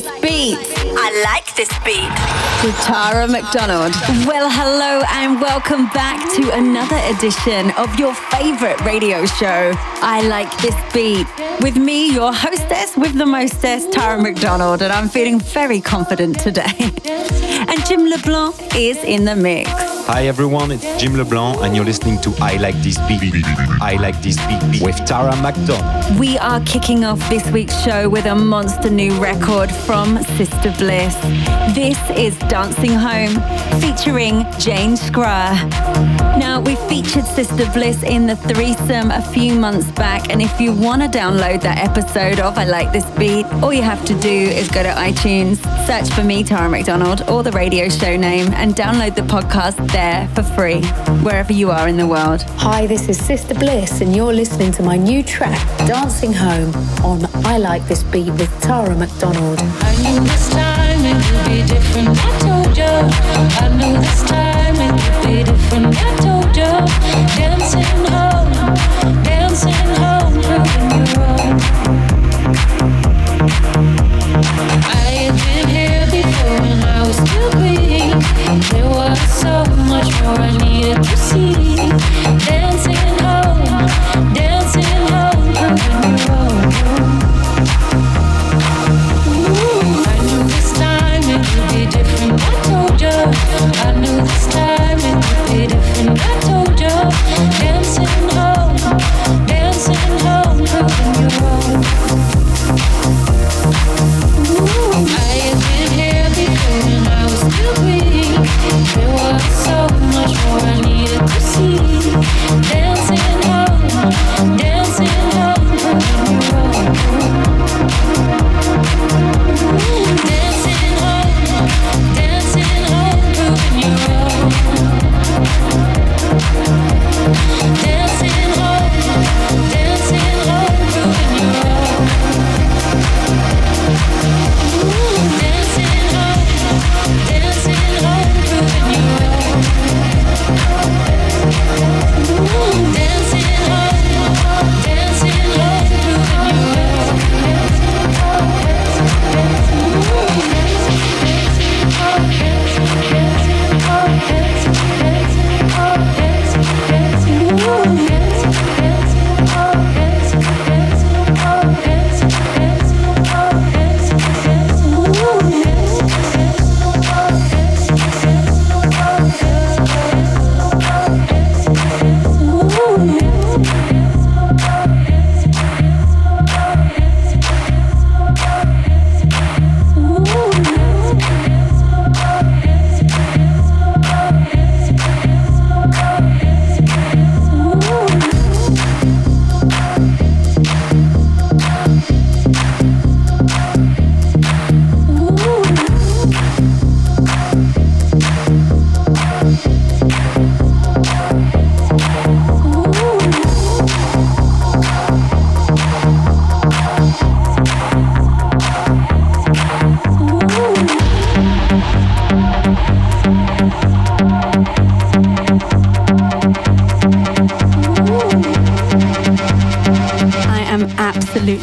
this beat. I like this beat. With Tara McDonald. Well, hello and welcome back to another edition of your favorite radio show, I Like This Beat. With me, your hostess with the mostess, Tara McDonald, and I'm feeling very confident today. and Jim LeBlanc is in the mix. Hi everyone, it's Jim LeBlanc and you're listening to I Like This Beat. I Like This Beat with Tara McDonald. We are kicking off this week's show with a monster new record from Sister Bliss. This is Dancing Home featuring Jane Scra. Now, we featured Sister Bliss in the threesome a few months back, and if you want to download that episode of I Like This Beat, all you have to do is go to iTunes, search for me, Tara McDonald, or the radio show name, and download the podcast there for free, wherever you are in the world. Hi, this is Sister Bliss, and you're listening to my new track, Dancing Home, on I Like This Beat with Tara McDonald. I knew this time it would be different, I told you. I knew this time it would be different, I told you. Dancing home, dancing home, proving you wrong. I had been here before and I was still green. There was so much more I needed to see.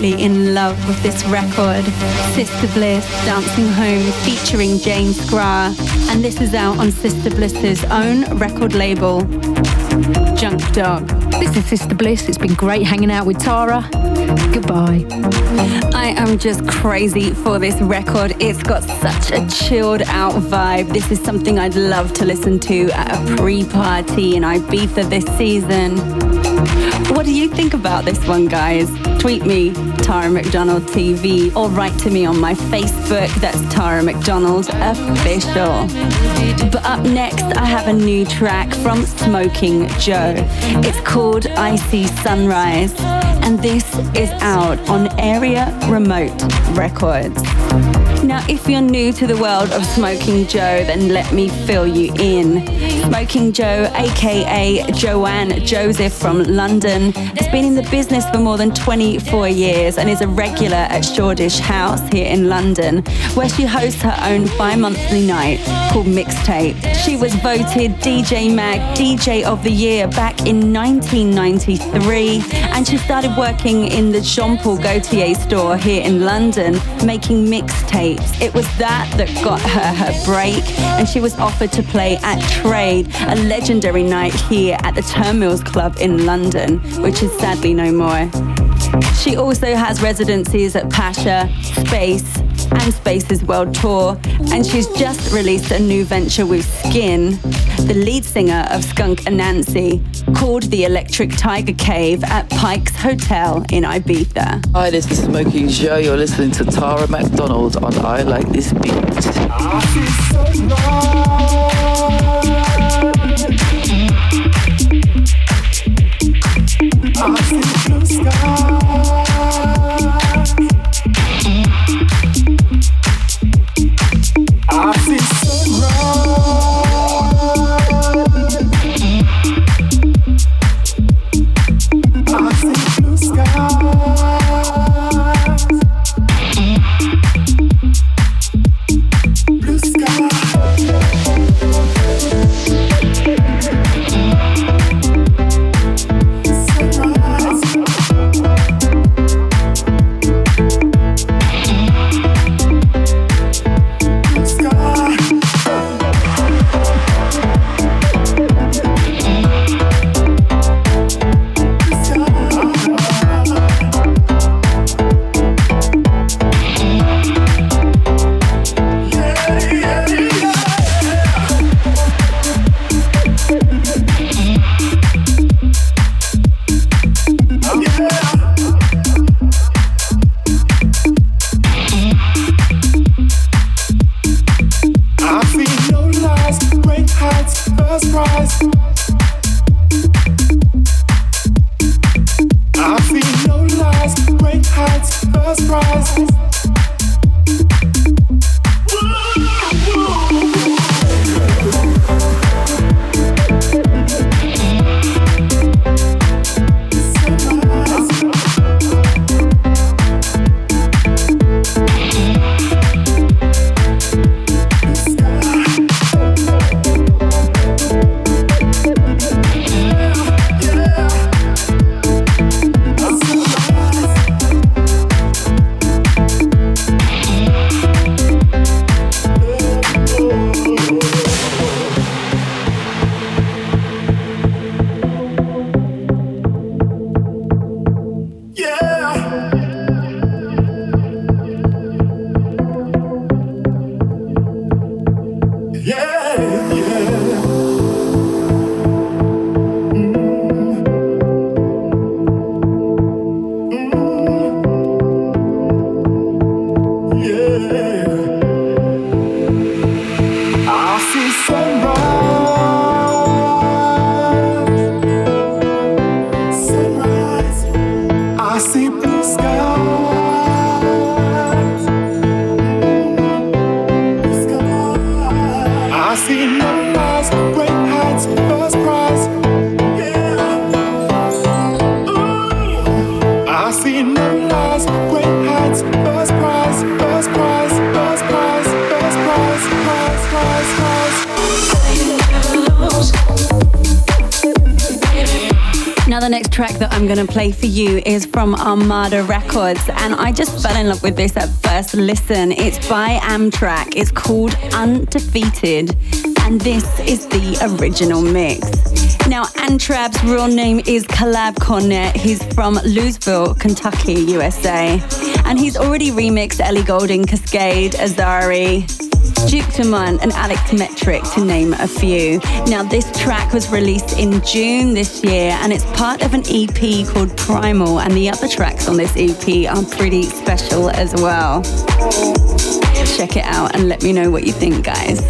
Absolutely in love with this record, Sister Bliss Dancing Home featuring James Scra, and this is out on Sister Bliss's own record label, Junk Dog. This is Sister Bliss. It's been great hanging out with Tara. Goodbye. I am just crazy for this record. It's got such a chilled out vibe. This is something I'd love to listen to at a pre-party in Ibiza this season. What do you think about this one, guys? Tweet me, Tara McDonald TV, or write to me on my Facebook. That's Tara McDonald Official. But up next, I have a new track from Smoking Joe. It's called I See Sunrise, and this is out on Area Remote Records. Now, if you're new to the world of Smoking Joe, then let me fill you in. Smoking Joe, aka Joanne Joseph from London, has been in the business for more than 24 years and is a regular at Shoreditch House here in London, where she hosts her own bi monthly night called Mixtape. She was voted DJ Mag DJ of the Year back in 1993, and she started working in the Jean Paul Gaultier store here in London, making mixtapes. Tapes. It was that that got her her break, and she was offered to play at Trade, a legendary night here at the Turnmills Club in London, which is sadly no more. She also has residencies at Pacha, Space, and Spaces World Tour, and she's just released a new venture with Skin, the lead singer of Skunk Anansie, called the Electric Tiger Cave at Pike's Hotel in Ibiza. Hi, this is Smokey Joe. You're listening to Tara McDonald on I Like This Beat. Play for you is from Armada Records, and I just fell in love with this at first listen. It's by Amtrac, it's called Undefeated, and this is the original mix. Now, Amtrac's real name is Caleb Cornett. He's from Louisville, Kentucky, USA. And he's already remixed Ellie Goulding, Kaskade, Azari, Duke Dumont and Alex Metric, to name a few. Now, this track was released in June this year and it's part of an EP called Primal, and the other tracks on this EP are pretty special as well. Check it out and let me know what you think, guys.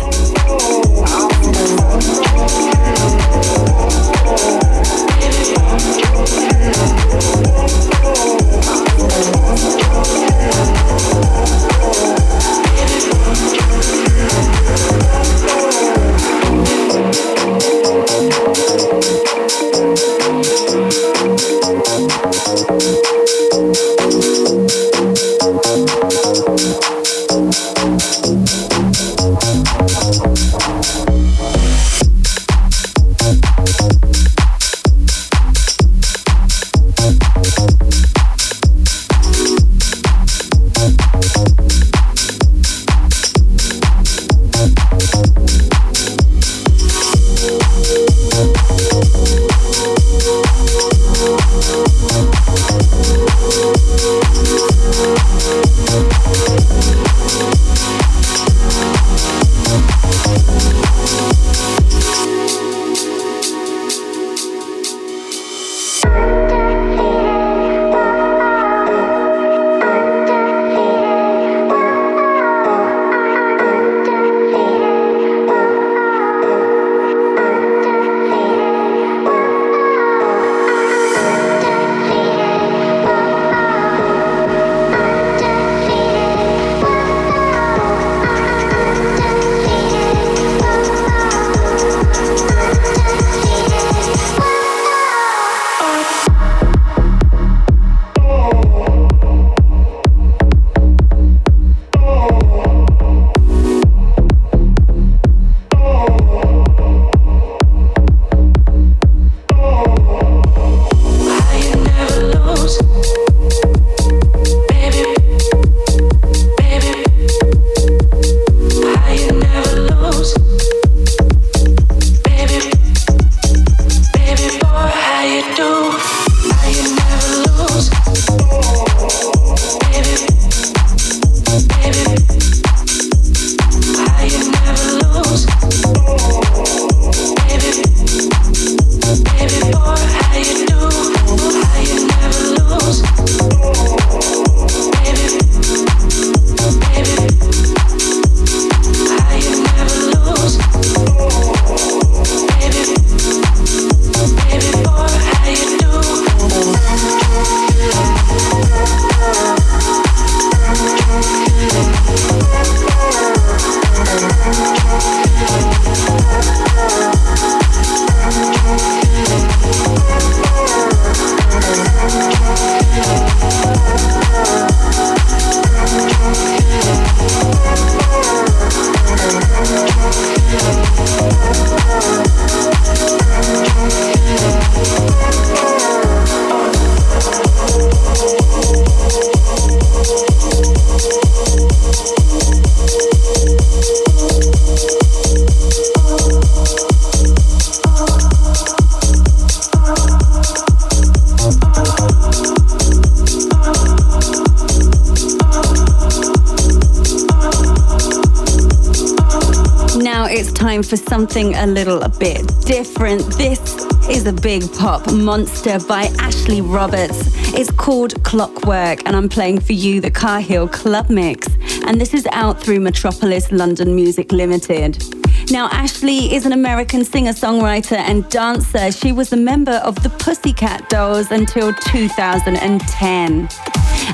Monster by Ashley Roberts. It's called Clockwork, and I'm playing for you the Cahill Club Mix. And this is out through Metropolis London Music Limited. Now, Ashley is an American singer songwriter and dancer. She was a member of the Pussycat Dolls until 2010.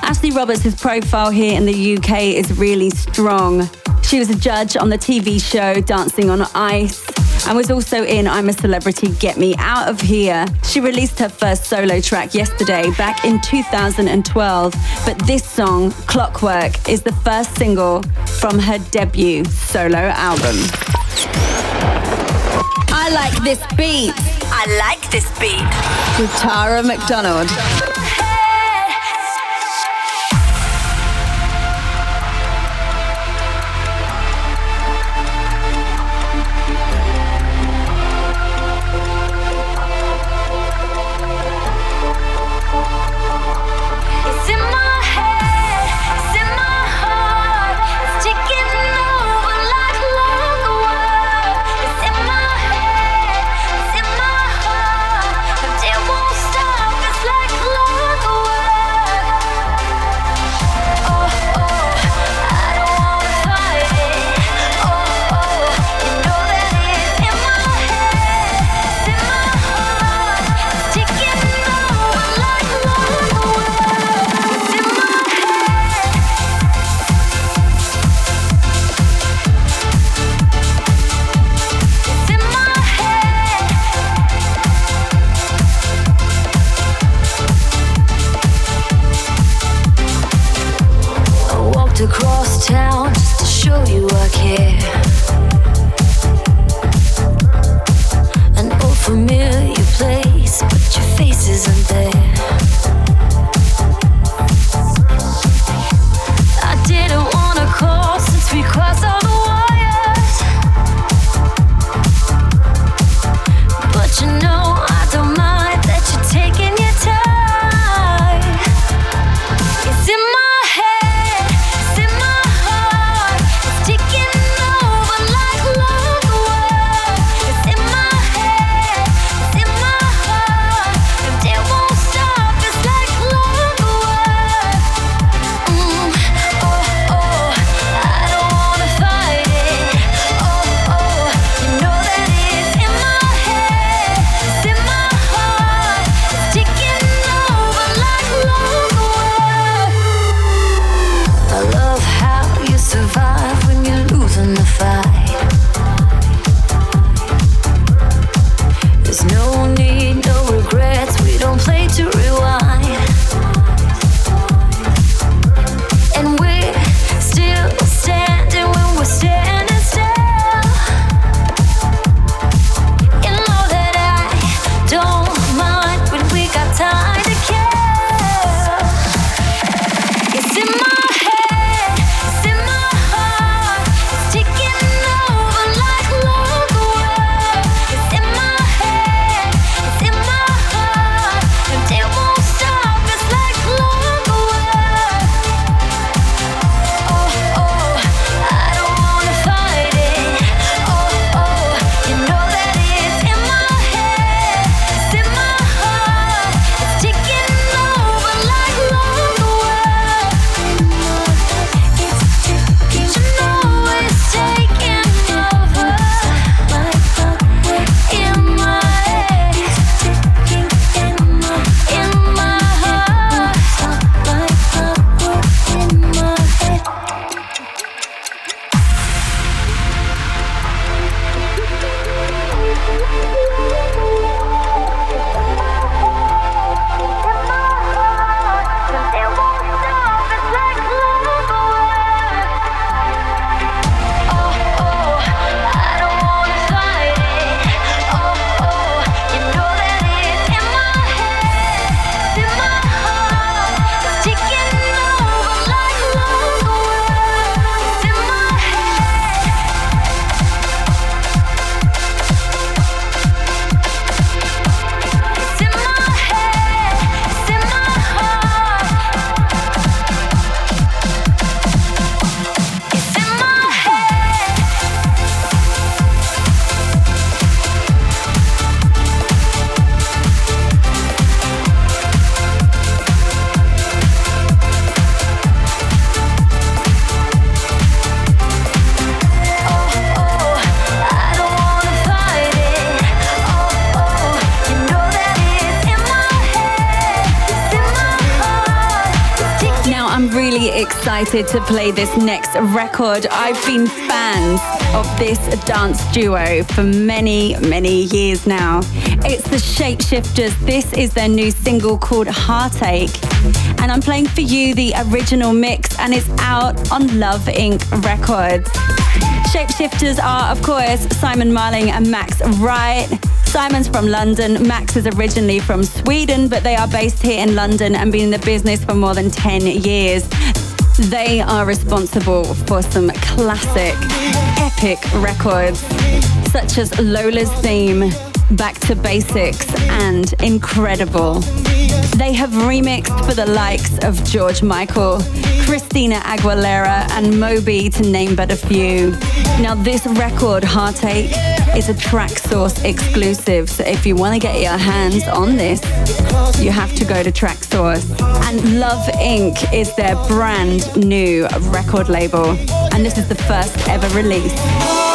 Ashley Roberts' profile here in the UK is really strong. She was a judge on the TV show Dancing on Ice and was also in I'm a Celebrity, Get Me Out of Here. She released her first solo track yesterday, back in 2012, but this song, Clockwork, is the first single from her debut solo album. I like this beat. I like this beat. With Tara McDonald. show you I care. An old familiar place, but your face isn't there. Excited to play this next record. I've been fans of this dance duo for many, many years now. It's the Shapeshifters. This is their new single called Heartache. And I'm playing for you the original mix, and it's out on Love Inc. Records. Shapeshifters are, of course, Simon Marlin and Max Reich. Simon's from London. Max is originally from Sweden, but they are based here in London and been in the business for more than 10 years. They are responsible for some classic, epic records, such as Lola's Theme, Back to Basics, and Incredible. They have remixed for the likes of George Michael, Christina Aguilera, and Moby, to name but a few. Now, this record, Heartache, is a Traxsource exclusive. So if you want to get your hands on this, you have to go to Traxsource. And Love Inc. is their brand new record label. And this is the first ever release.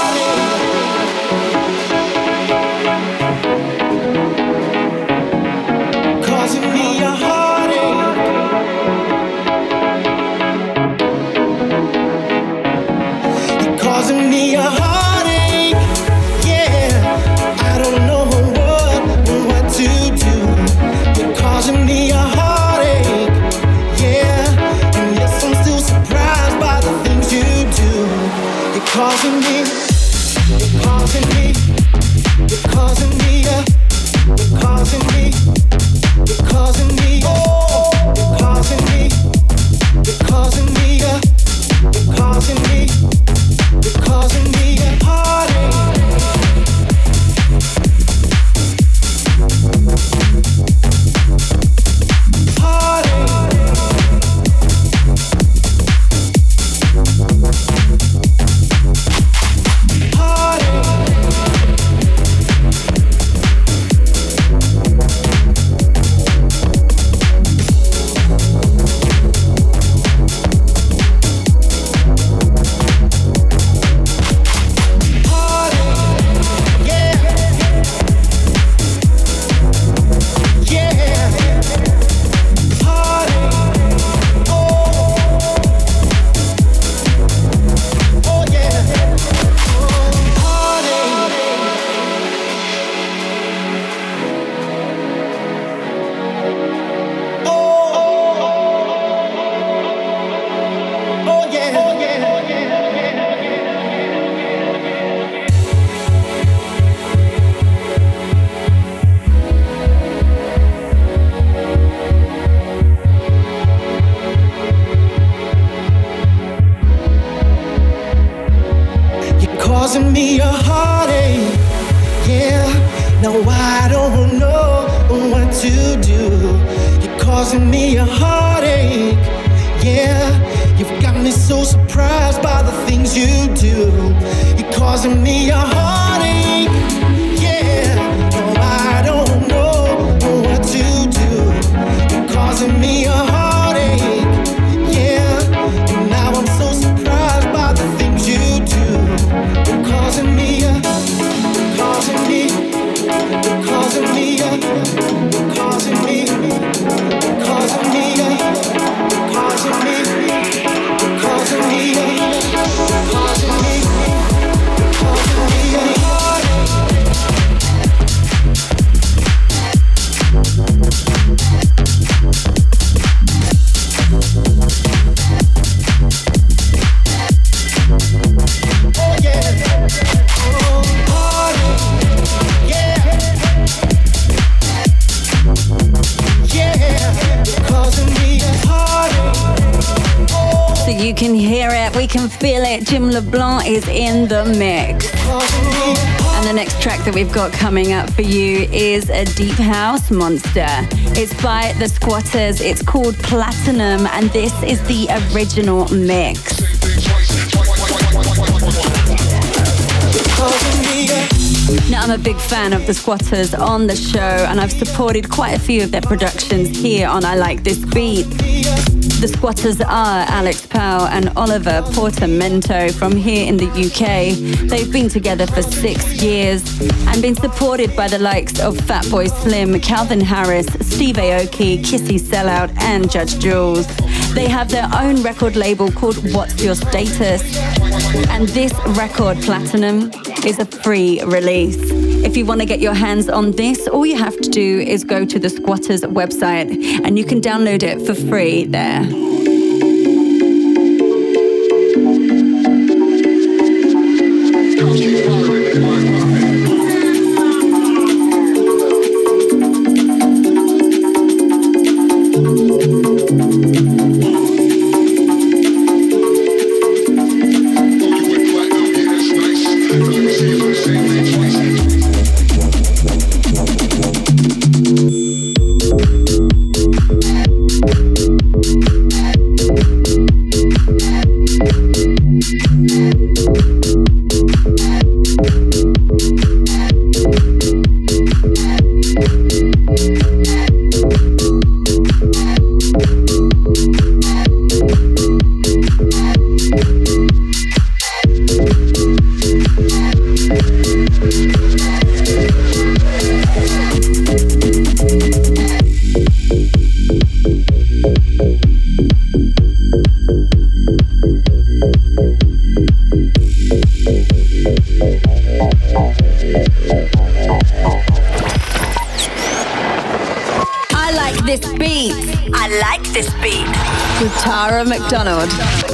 Jim LeBlanc is in the mix. And the next track that we've got coming up for you is a deep house monster. It's by the Squatters. It's called Platinum, and this is the original mix. Now, I'm a big fan of the Squatters on the show, and I've supported quite a few of their productions here on I Like This Beat. The squatters are Alex Powell and Oliver Portamento from here in the UK. They've been together for six years and been supported by the likes of Fatboy Slim, Calvin Harris, Steve Aoki, Kissy Sellout, and Judge Jules. They have their own record label called What's Your Status, and this record, Platinum, is a free release. If you want to get your hands on this, all you have to do is go to the Squatters website and you can download it for free there. McDonald.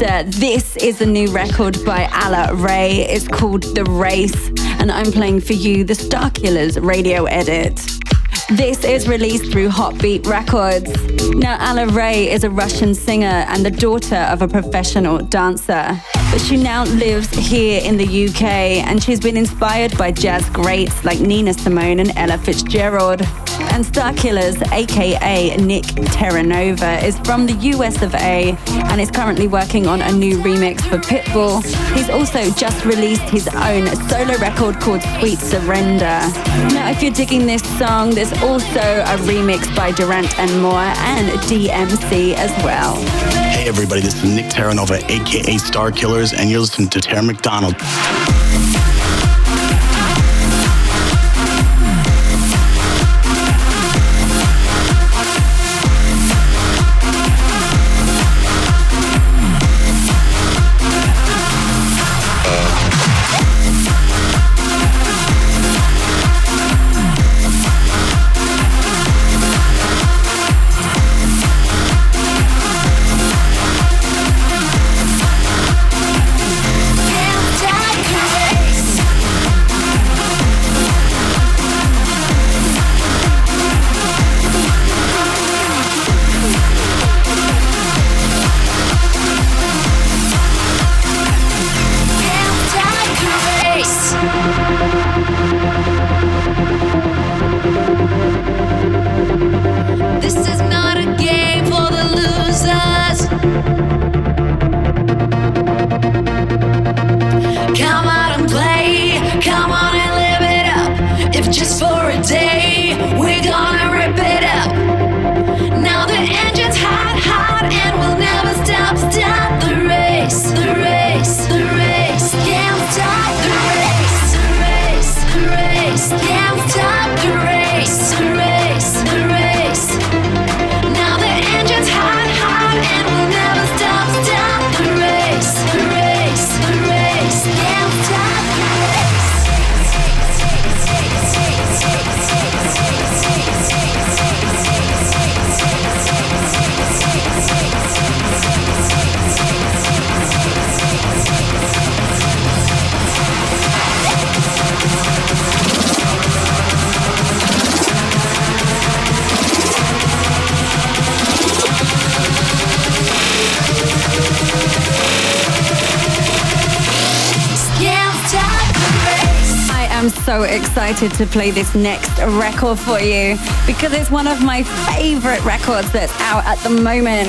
This is a new record by Alla Ray. It's called The Race, and I'm playing for you the Starkillers radio edit. This is released through Hotbeat Records. Now, Alla Ray is a Russian singer and the daughter of a professional dancer. But she now lives here in the UK and she's been inspired by jazz greats like Nina Simone and Ella Fitzgerald. And Starkillers, aka Nick Terranova, is from the US of A and is currently working on a new remix for Pitbull. He's also just released his own solo record called Sweet Surrender. Now, if you're digging this song, there's also a remix by Durant and Moore and DMC as well. Hey, everybody, this is Nick Terranova, aka Starkillers, and you're listening to Tara McDonald. Excited to play this next record for you because it's one of my favorite records that's out at the moment.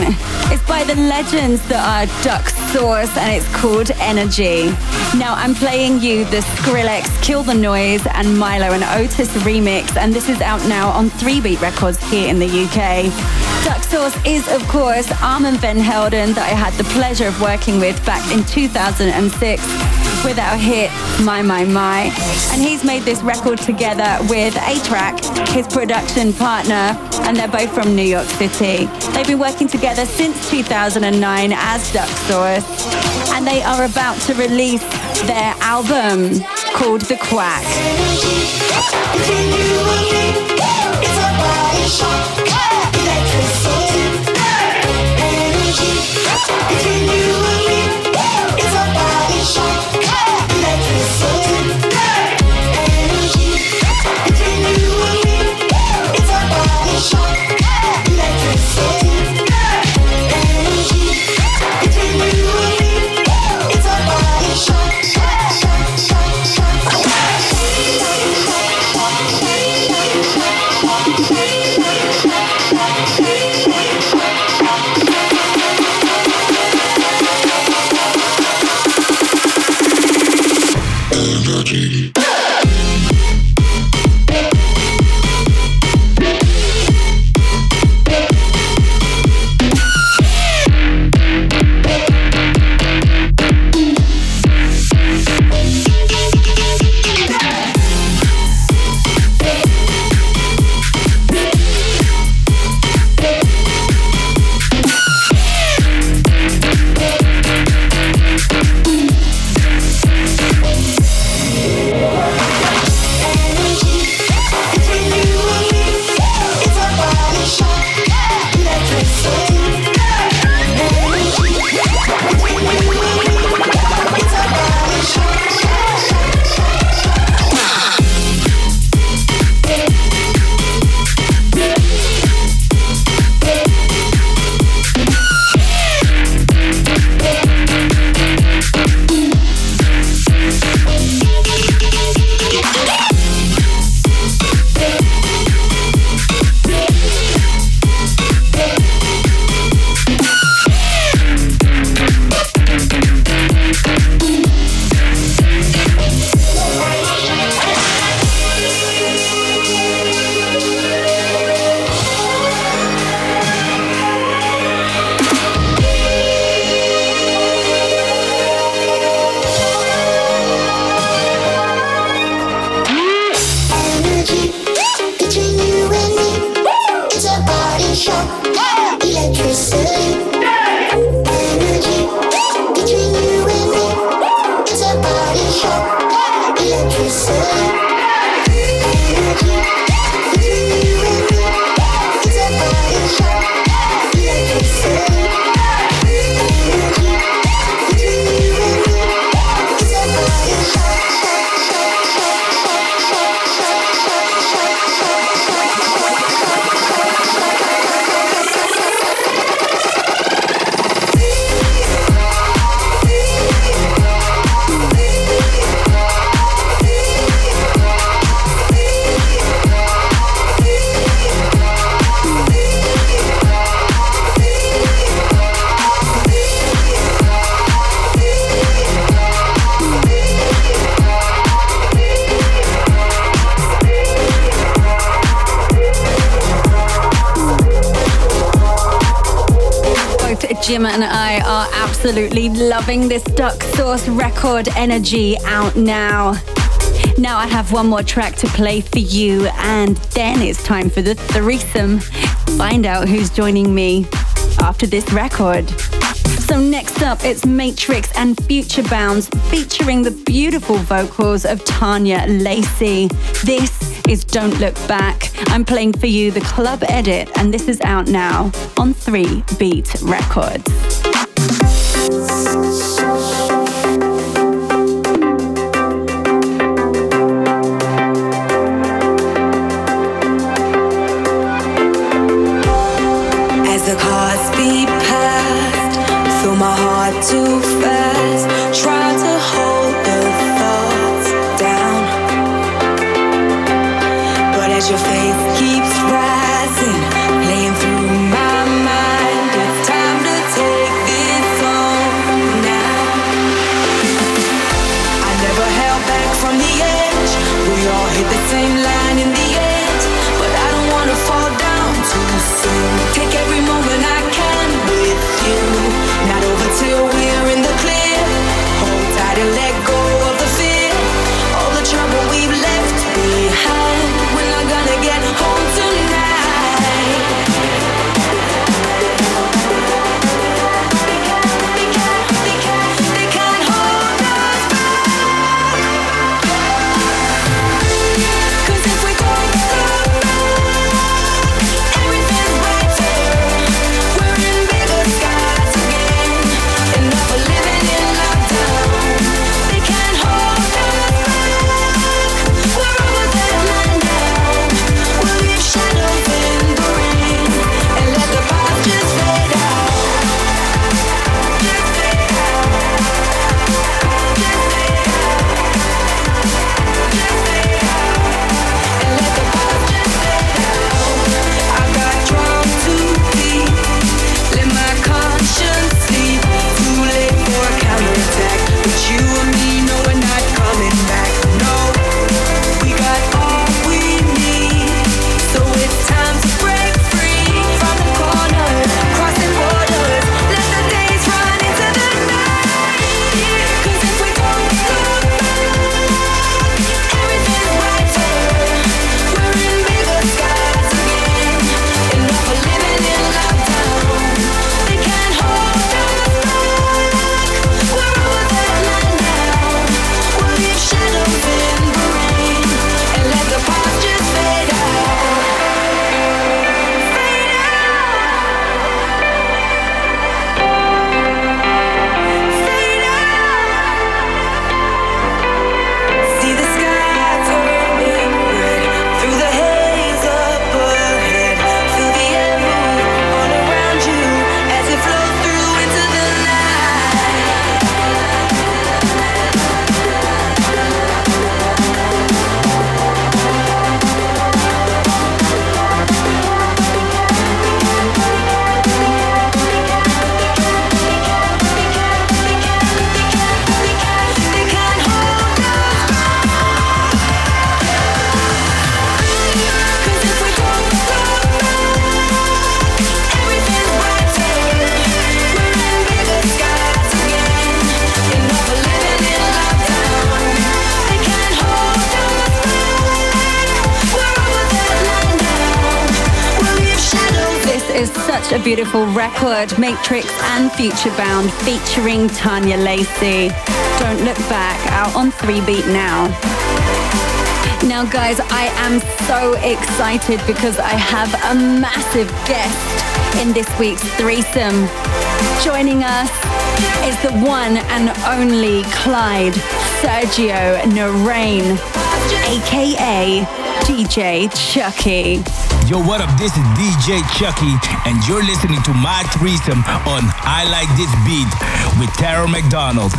It's by the legends that are Duck Sauce and it's called Energy. Now I'm playing you the Skrillex Kill the Noise and Milo and Otis remix and this is out now on 3 Beat Records here in the UK. Duck Sauce is of course Armand Van Helden that I had the pleasure of working with back in 2006 with our hit My My My. And he's made this record together with A-Trak, his production partner, and they're both from New York City. They've been working together since 2009 as Duck Sauce, and they are about to release their album called The Quack. Absolutely loving this Duck Sauce record energy out now. Now I have one more track to play for you, and then it's time for the threesome. Find out who's joining me after this record. So next up, it's Matrix and Future Bounds featuring the beautiful vocals of Tanya Lacey. This is Don't Look Back. I'm playing for you the club edit, and this is out now on 3 Beat Records. Matrix and Future Bound, featuring Tanya Lacey. Don't Look Back, out on 3 Beat now. Now, guys, I am so excited because I have a massive guest in this week's threesome. Joining us is the one and only Clyde Sergio Narain, aka DJ Chuckie. Yo, what up? This is DJ Chuckie, and you're listening to my threesome on I Like This Beat with Tara McDonald.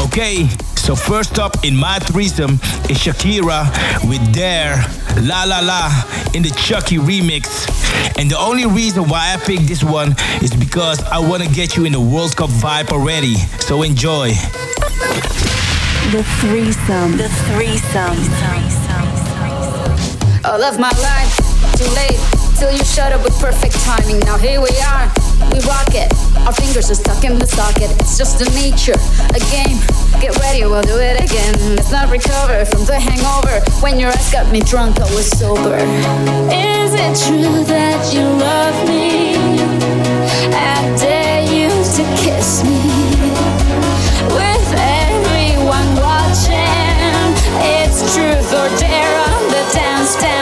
Okay, so first up in my threesome is Shakira with Dare La La La in the Chuckie remix. And the only reason why I picked this one is because I want to get you in the World Cup vibe already. So enjoy. The threesome. The threesome. All of my life, too late, till you shut up with perfect timing. Now here we are, we rock it. Our fingers are stuck in the socket. It's just a nature, a game. Get ready, we'll do it again. Let's not recover from the hangover. When your ass got me drunk, I was sober. Is it true that you love me? I dare you to kiss me.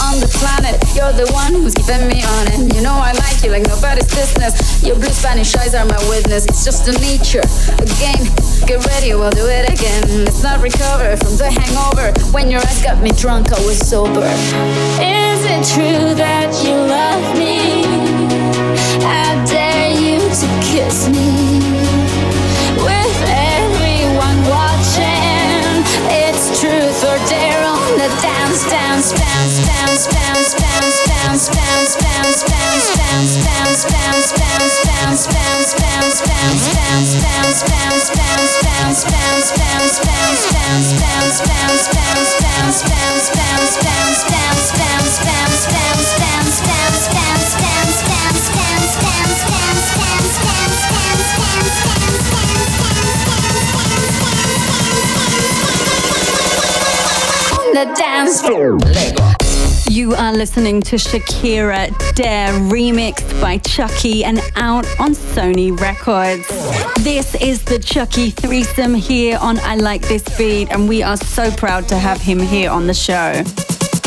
on the planet, you're the one who's keeping me on it. You know I like you like nobody's business. Your blue Spanish eyes are my witness. It's just a nature, a game. Get ready, we'll do it again. Let's not recover from the hangover. When your ass got me drunk, I was sober. Is it true that you love me? I dare you to kiss me. The dance floor. Lego. You are listening to Shakira Dare remixed by Chuckie and out on Sony Records. This is the Chuckie threesome here on I Like This Beat, and we are so proud to have him here on the show.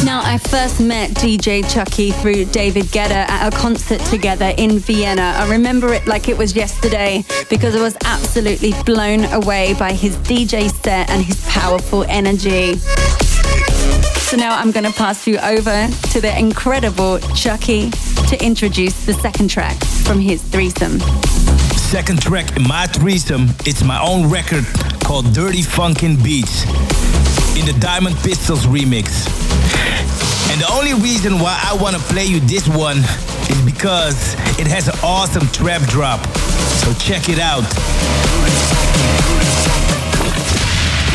Now, I first met DJ Chuckie through David Guetta at a concert together in Vienna. I remember it like it was yesterday because I was absolutely blown away by his DJ set and his powerful energy. So now I'm going to pass you over to the incredible Chuckie to introduce the second track from his threesome. Second track in my threesome, it's my own record called Dirty Funkin' Beats in the Diamond Pistols remix. And the only reason why I want to play you this one is because it has an awesome trap drop. So check it out.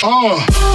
Oh.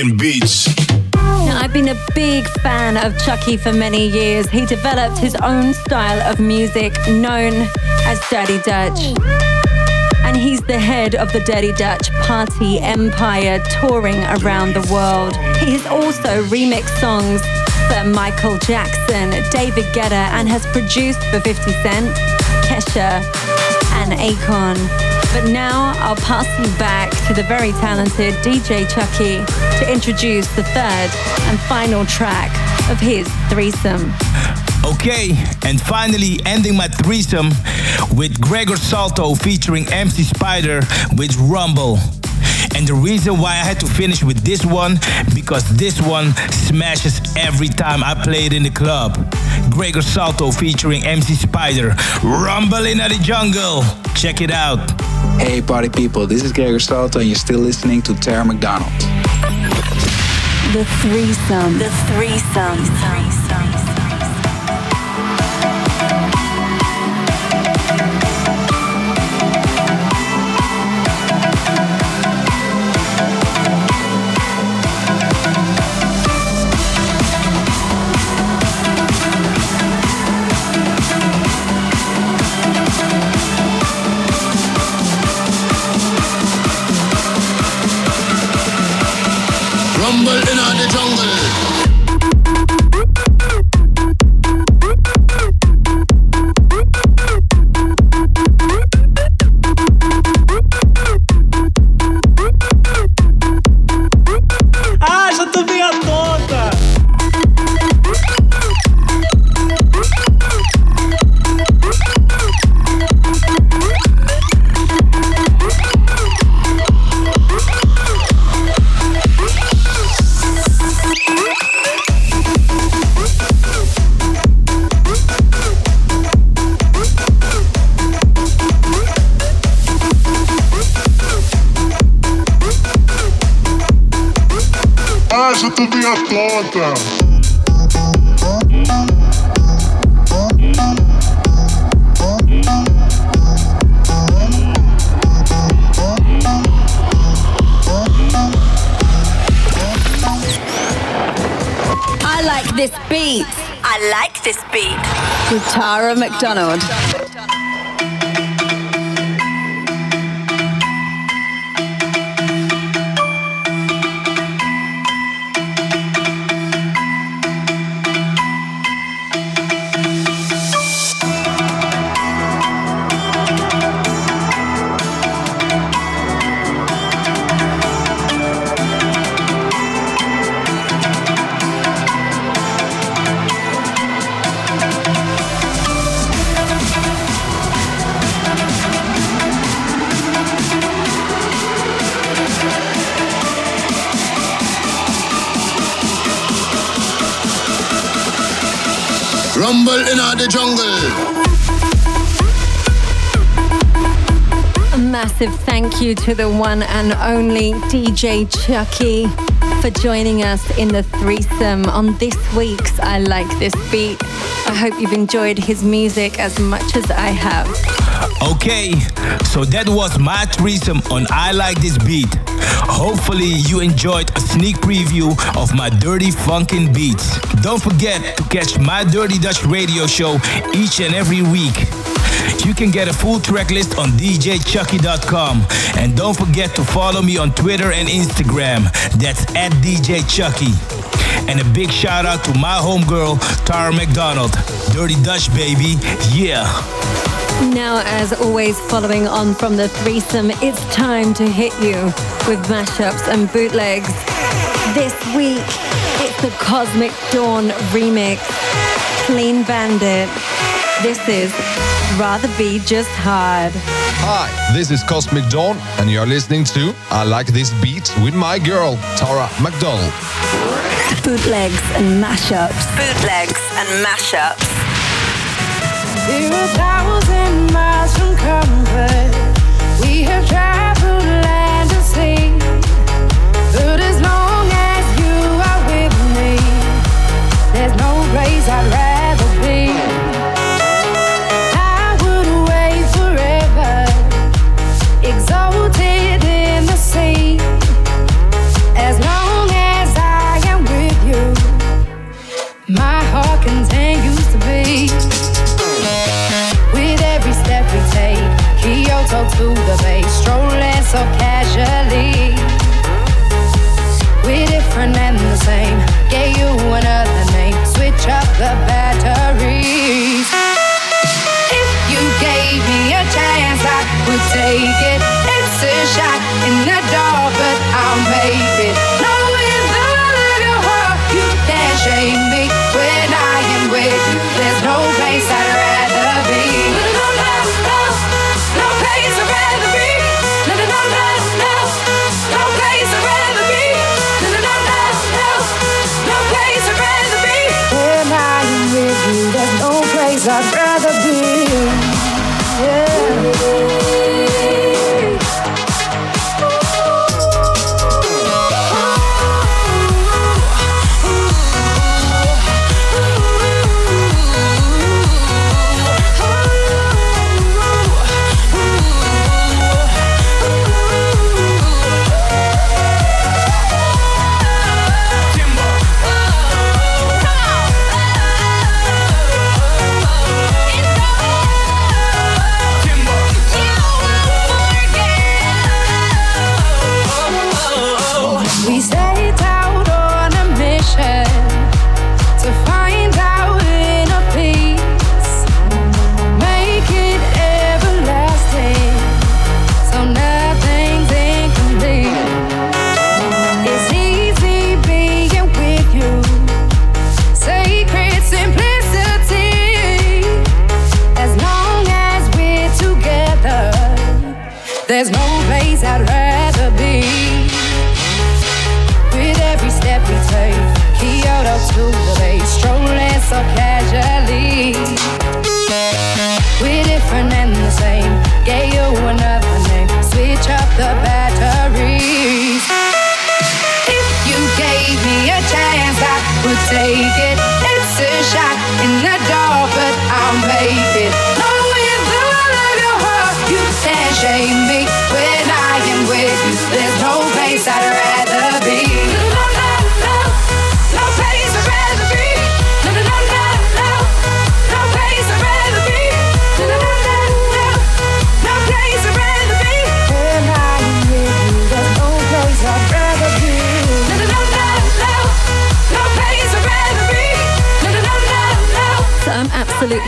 Funkin' beats. Now, I've been a big fan of Chuckie for many years. He developed his own style of music known as Dirty Dutch. And he's the head of the Dirty Dutch party empire touring around the world. He has also remixed songs for Michael Jackson, David Guetta, and has produced for 50 Cent, Kesha, and Akon. But now I'll pass you back to the very talented DJ Chuckie to introduce the third and final track of his threesome. Okay, and finally ending my threesome with Gregor Salto featuring MC Spider with Rumble. And the reason why I had to finish with this one, because this one smashes every time I play it in the club. Gregor Salto featuring MC Spider, Rumbling at the Jungle. Check it out. Hey party people, this is Gregor Salto and you're still listening to Tara McDonald. The threesome. The threesome. The threesome. Rumble in the jungle. A massive thank you to the one and only DJ Chuckie for joining us in the threesome on this week's I Like This Beat. I hope you've enjoyed his music as much as I have. Okay, so that was my threesome on I Like This Beat. Hopefully, you enjoyed a sneak preview of my dirty funkin' beats. Don't forget to catch my Dirty Dutch radio show each and every week. You can get a full track list on DJChuckie.com. And don't forget to follow me on Twitter and Instagram. That's at DJChuckie. And a big shout out to my homegirl, Tara McDonald. Dirty Dutch, baby. Yeah. Now, as always, following on from the threesome, it's time to hit you with mashups and bootlegs. This week, it's the Cosmic Dawn remix, Clean Bandit. This is Rather Be Just Hard. Hi, this is Cosmic Dawn, and you're listening to I Like This Beat with my girl, Tara McDonald. Bootlegs and mashups. Bootlegs and mashups. We're a thousand miles from comfort. We have traveled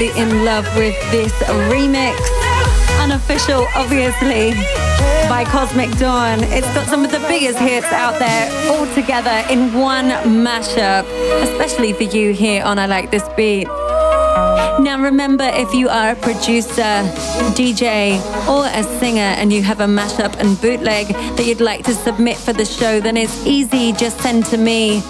absolutely in love with this remix. Unofficial, obviously, by Cosmic Dawn. It's got some of the biggest hits out there all together in one mashup, especially for you here on I Like This Beat. Now, remember, if you are a producer, DJ, or a singer and you have a mashup and bootleg that you'd like to submit for the show, then it's easy. Just send to me.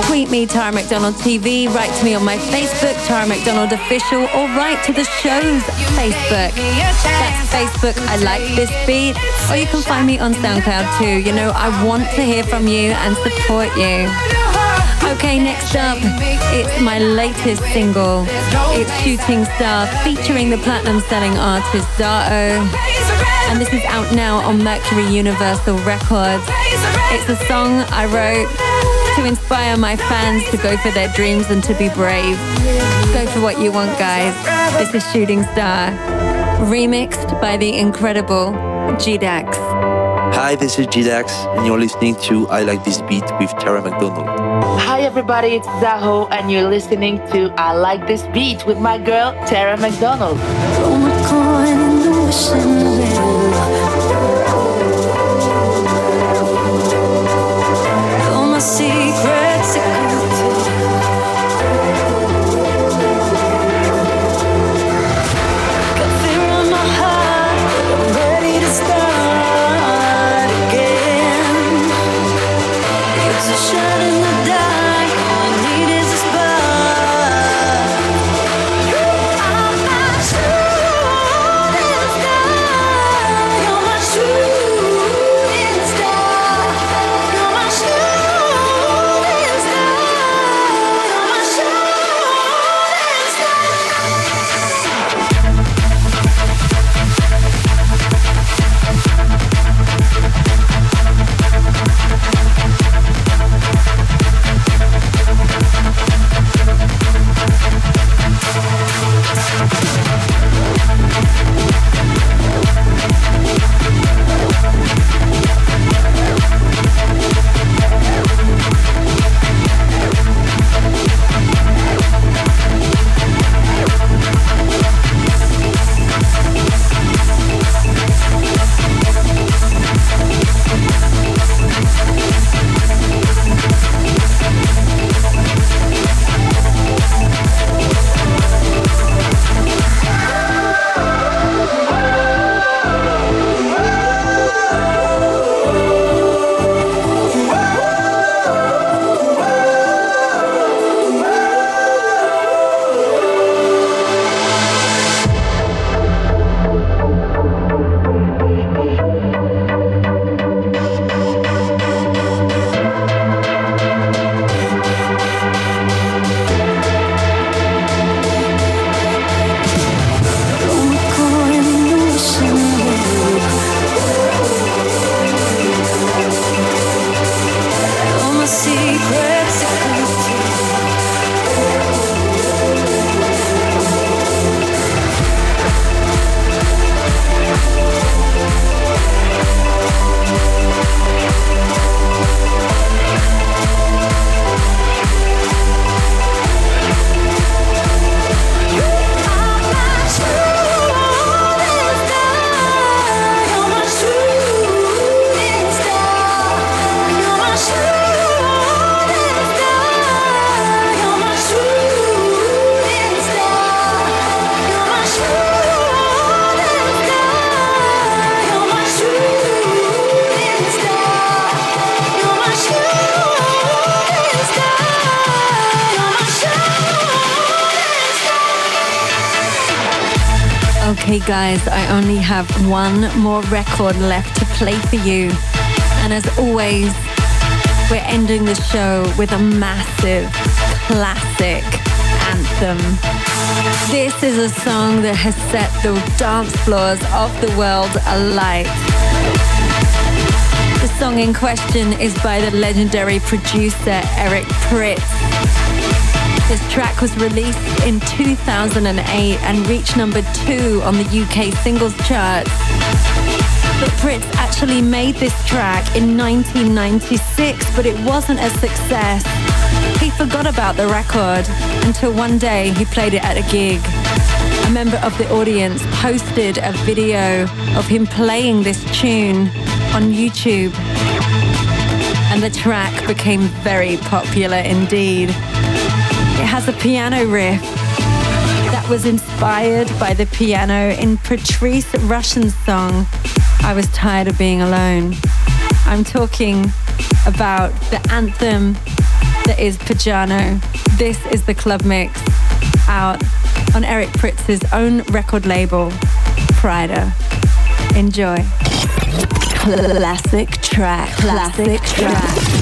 Tweet me, Tara McDonald TV, write to me on my Facebook, Tara McDonald Official, or write to the show's Facebook. That's Facebook, I like this beat. Or you can find me on SoundCloud too. You know, I want to hear from you and support you. Okay, next up, it's my latest single. It's Shooting Star featuring the platinum selling artist Zaho. And this is out now on Mercury Universal Records. It's a song I wrote to inspire my fans to go for their dreams and to be brave. Go for what you want, guys. This is Shooting Star, remixed by the incredible G-Dax. Hi, this is G-Dax, and you're listening to I Like This Beat with Tara McDonald. Hi everybody, it's Zaho and you're listening to I Like This Beat with my girl Tara McDonald. Have one more record left to play for you. And as always, we're ending the show with a massive classic anthem. This is a song that has set the dance floors of the world alight. The song in question is by the legendary producer Eric Prydz. This track was released in 2008 and reached number two on the UK singles chart. But Prydz actually made this track in 1996, but it wasn't a success. He forgot about the record until one day he played it at a gig. A member of the audience posted a video of him playing this tune on YouTube. And the track became very popular indeed. It has a piano riff that was inspired by the piano in Patrice Rushen's song, I Was Tired of Being Alone. I'm talking about the anthem that is Pjanoo. This is the club mix out on Eric Prydz's own record label, Pryda. Enjoy. Classic track. Classic track.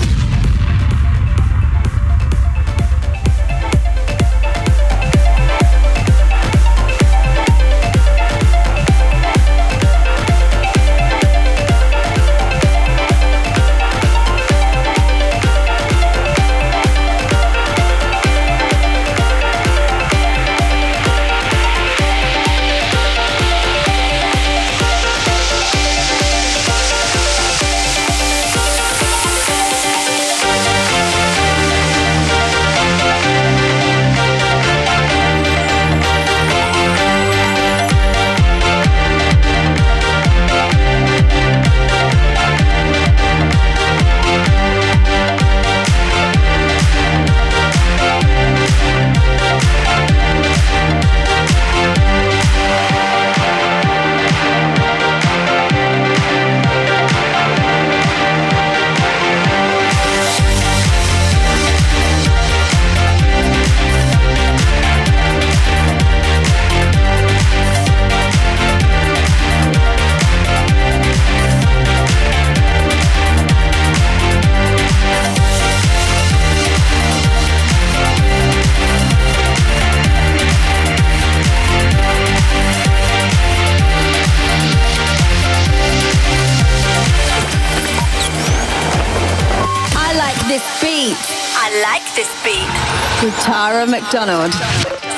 Tara McDonald.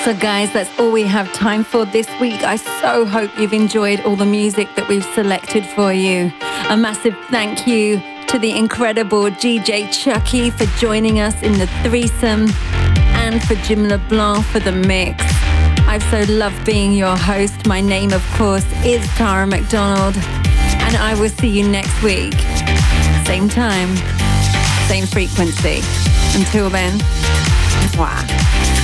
So, guys, that's all we have time for this week. I so hope you've enjoyed all the music that we've selected for you. A massive thank you to the incredible DJ Chuckie for joining us in the threesome and for Jim LeBlanc for the mix. I've so loved being your host. My name, of course, is Tara McDonald, and I will see you next week. Same time, same frequency. Until then, 华。